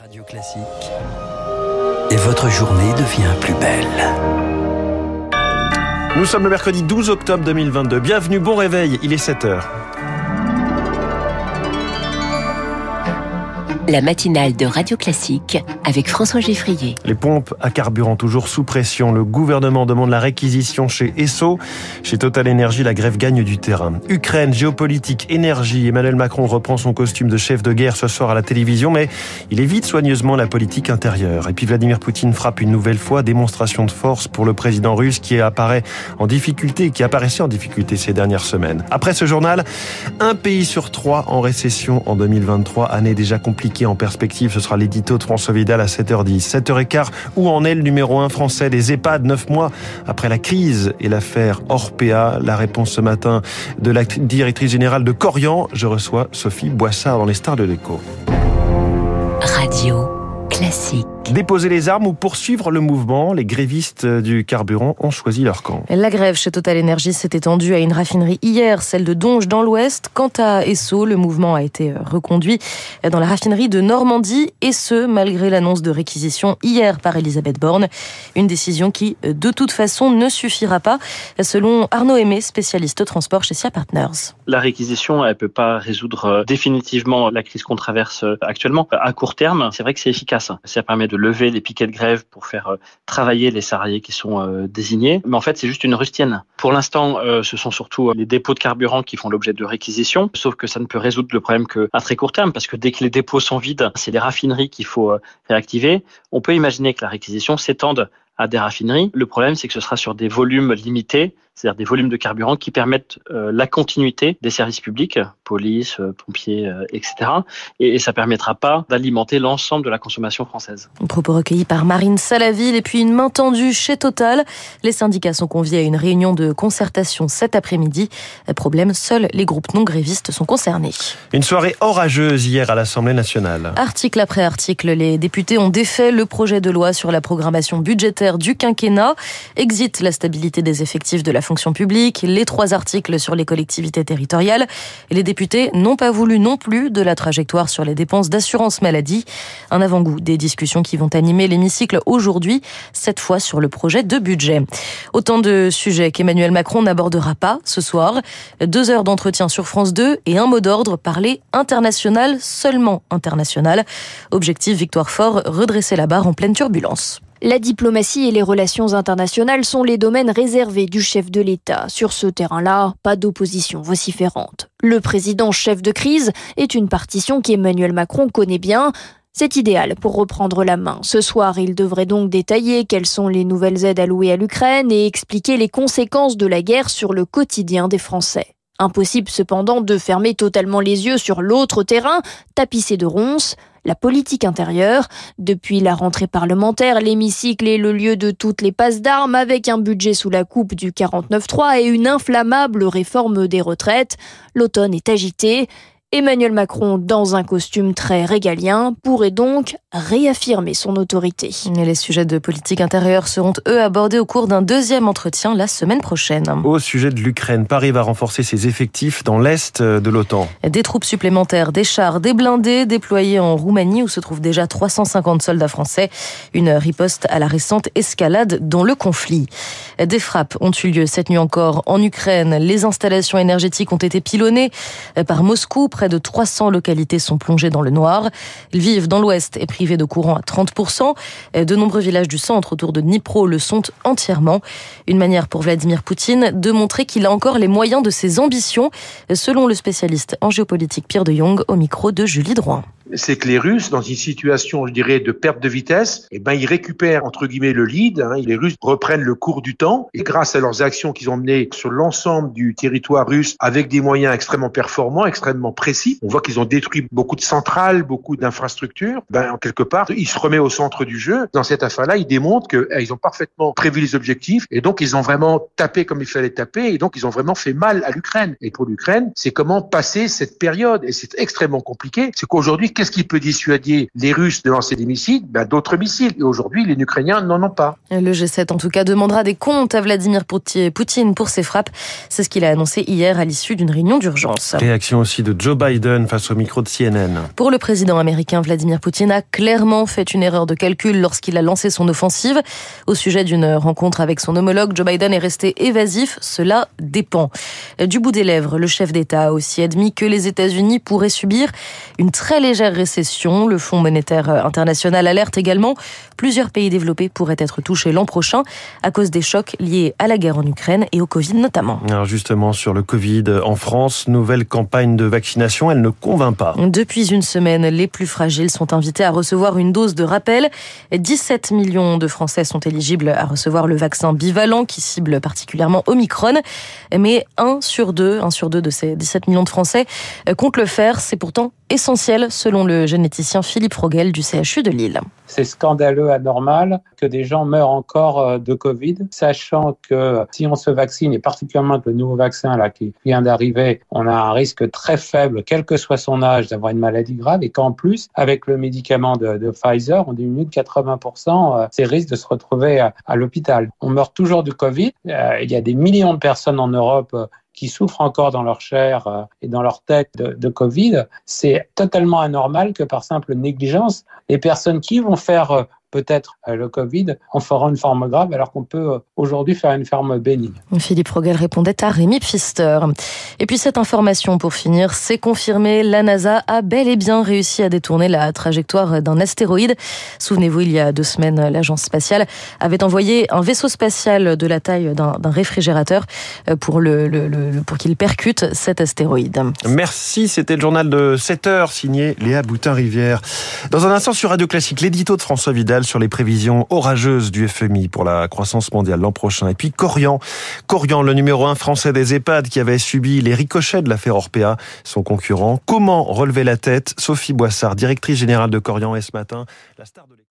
Radio Classique. Et votre journée devient plus belle. Nous sommes le mercredi 12 octobre 2022. Bienvenue, bon réveil, il est 7 heures. La matinale de Radio Classique avec François Geffrier. Les pompes à carburant toujours sous pression. Le gouvernement demande la réquisition chez Esso. Chez Total Energy, la grève gagne du terrain. Ukraine, géopolitique, énergie. Emmanuel Macron reprend son costume de chef de guerre ce soir à la télévision, mais il évite soigneusement la politique intérieure. Et puis Vladimir Poutine frappe une nouvelle fois démonstration de force pour le président russe qui apparaît en difficulté, qui apparaissait en difficulté ces dernières semaines. Après ce journal, un pays sur trois en récession en 2023, année déjà compliquée en perspective. Ce sera l'édito de François Vidal à 7h10. 7h15, où en est le numéro 1 français des EHPAD, 9 mois après la crise et l'affaire Orpea La réponse ce matin de la directrice générale de Corian. Je reçois Sophie Boissard dans les stars de l'écho. Radio classique. Déposer les armes ou poursuivre le mouvement, les grévistes du carburant ont choisi leur camp. La grève chez Total Energy s'est étendue à une raffinerie hier, celle de Donge dans l'Ouest. Quant à Esso, le mouvement a été reconduit dans la raffinerie de Normandie et ce, malgré l'annonce de réquisition hier par Elisabeth Borne. Une décision qui, de toute façon, ne suffira pas, selon Arnaud Aimé, spécialiste transport chez SIA Partners. La réquisition, elle peut pas résoudre définitivement la crise qu'on traverse actuellement. À court terme, c'est vrai que c'est efficace. Ça permet de lever les piquets de grève pour faire travailler les salariés qui sont désignés. Mais en fait, c'est juste une rustienne. Pour l'instant, ce sont surtout les dépôts de carburant qui font l'objet de réquisition, sauf que ça ne peut résoudre le problème qu'à très court terme, parce que dès que les dépôts sont vides, c'est les raffineries qu'il faut réactiver. On peut imaginer que la réquisition s'étende à des raffineries. Le problème, c'est que ce sera sur des volumes limités, c'est-à-dire des volumes de carburant qui permettent euh, la continuité des services publics, police, euh, pompiers, euh, etc. Et, et, ça permettra pas d'alimenter l'ensemble de la consommation française. Un propos recueilli par Marine Salaville et puis une main tendue chez Total. Les syndicats sont conviés à une réunion de concertation cet après-midi. Problème, seuls les groupes non grévistes sont concernés. Une soirée orageuse hier à l'Assemblée nationale. Article après article, les députés ont défait le projet de loi sur la programmation budgétaire du quinquennat. Exit la stabilité des effectifs de la fonction publique, les trois articles sur les collectivités territoriales. Et les députés n'ont pas voulu non plus de la trajectoire sur les dépenses d'assurance maladie. Un avant-goût des discussions qui vont animer l'hémicycle aujourd'hui, cette fois sur le projet de budget. Autant de sujets qu'Emmanuel Macron n'abordera pas ce soir. Deux heures d'entretien sur France 2 et un mot d'ordre parler international, seulement international. Objectif Victoire Fort, redresser la barre en pleine turbulence. La diplomatie et les relations internationales sont les domaines réservés du chef de l'État. Sur ce terrain-là, pas d'opposition vociférante. Le président chef de crise est une partition qu'Emmanuel Macron connaît bien. C'est idéal pour reprendre la main. Ce soir, il devrait donc détailler quelles sont les nouvelles aides allouées à l'Ukraine et expliquer les conséquences de la guerre sur le quotidien des Français. Impossible cependant de fermer totalement les yeux sur l'autre terrain, tapissé de ronces la politique intérieure. Depuis la rentrée parlementaire, l'hémicycle est le lieu de toutes les passes d'armes avec un budget sous la coupe du 49-3 et une inflammable réforme des retraites. L'automne est agité. Emmanuel Macron, dans un costume très régalien, pourrait donc réaffirmer son autorité. Et les sujets de politique intérieure seront, eux, abordés au cours d'un deuxième entretien la semaine prochaine. Au sujet de l'Ukraine, Paris va renforcer ses effectifs dans l'Est de l'OTAN. Des troupes supplémentaires, des chars, des blindés déployés en Roumanie où se trouvent déjà 350 soldats français. Une riposte à la récente escalade dans le conflit. Des frappes ont eu lieu cette nuit encore en Ukraine. Les installations énergétiques ont été pilonnées par Moscou. Près de 300 localités sont plongées dans le noir. Lviv, dans l'ouest, est privé de courant à 30%. De nombreux villages du centre autour de Dnipro le sont entièrement. Une manière pour Vladimir Poutine de montrer qu'il a encore les moyens de ses ambitions, selon le spécialiste en géopolitique Pierre de Jong au micro de Julie Droin c'est que les Russes, dans une situation, je dirais, de perte de vitesse, eh ben, ils récupèrent, entre guillemets, le lead. Hein, les Russes reprennent le cours du temps et grâce à leurs actions qu'ils ont menées sur l'ensemble du territoire russe avec des moyens extrêmement performants, extrêmement précis, on voit qu'ils ont détruit beaucoup de centrales, beaucoup d'infrastructures. Ben, en quelque part, ils se remettent au centre du jeu. Dans cette affaire-là, ils démontrent qu'ils eh, ont parfaitement prévu les objectifs et donc ils ont vraiment tapé comme il fallait taper et donc ils ont vraiment fait mal à l'Ukraine. Et pour l'Ukraine, c'est comment passer cette période et c'est extrêmement compliqué. C'est qu'aujourd'hui, Qu'est-ce qui peut dissuader les Russes de lancer des missiles? Ben, D'autres missiles. Et aujourd'hui, les Ukrainiens n'en ont pas. Le G7, en tout cas, demandera des comptes à Vladimir Poutine pour ses frappes. C'est ce qu'il a annoncé hier à l'issue d'une réunion d'urgence. Réaction aussi de Joe Biden face au micro de CNN. Pour le président américain, Vladimir Poutine a clairement fait une erreur de calcul lorsqu'il a lancé son offensive. Au sujet d'une rencontre avec son homologue, Joe Biden est resté évasif. Cela dépend. Du bout des lèvres, le chef d'État a aussi admis que les États-Unis pourraient subir une très légère récession. Le Fonds monétaire international alerte également. Plusieurs pays développés pourraient être touchés l'an prochain à cause des chocs liés à la guerre en Ukraine et au Covid notamment. Alors justement, sur le Covid en France, nouvelle campagne de vaccination, elle ne convainc pas. Depuis une semaine, les plus fragiles sont invités à recevoir une dose de rappel. 17 millions de Français sont éligibles à recevoir le vaccin bivalent qui cible particulièrement Omicron. Mais un sur deux, un sur deux de ces 17 millions de Français compte le faire. C'est pourtant essentiel selon le généticien Philippe Rogel du CHU de Lille. C'est scandaleux, anormal que des gens meurent encore euh, de Covid, sachant que si on se vaccine, et particulièrement avec le nouveau vaccin là qui vient d'arriver, on a un risque très faible, quel que soit son âge, d'avoir une maladie grave, et qu'en plus, avec le médicament de, Pfizer, on diminue de 80% euh, ces risques de se retrouver à, à l'hôpital. On meurt toujours du Covid. Euh, il y a des millions de personnes en Europe qui souffrent encore dans leur chair et dans leur tête de, Covid, c'est totalement anormal que par simple négligence, les personnes qui vont faire peut-être le Covid, on fera une forme grave alors qu'on peut aujourd'hui faire une forme bénigne. Philippe Rogel répondait à Rémi Pfister. Et puis cette information pour finir, c'est confirmé, la NASA a bel et bien réussi à détourner la trajectoire d'un astéroïde. Souvenez-vous, il y a deux semaines, l'agence spatiale avait envoyé un vaisseau spatial de la taille d'un réfrigérateur pour, le, le, le pour qu'il percute cet astéroïde. Merci, c'était le journal de 7 heures signé Léa Boutin-Rivière. Dans un instant sur Radio Classique, l'édito de François Vidal sur les prévisions orageuses du FMI pour la croissance mondiale l'an prochain. Et puis Corian, Corian, le numéro un français des EHPAD qui avait subi les ricochets de l'affaire Orpea, son concurrent. Comment relever la tête? Sophie Boissard, directrice générale de Corian, est ce matin la star de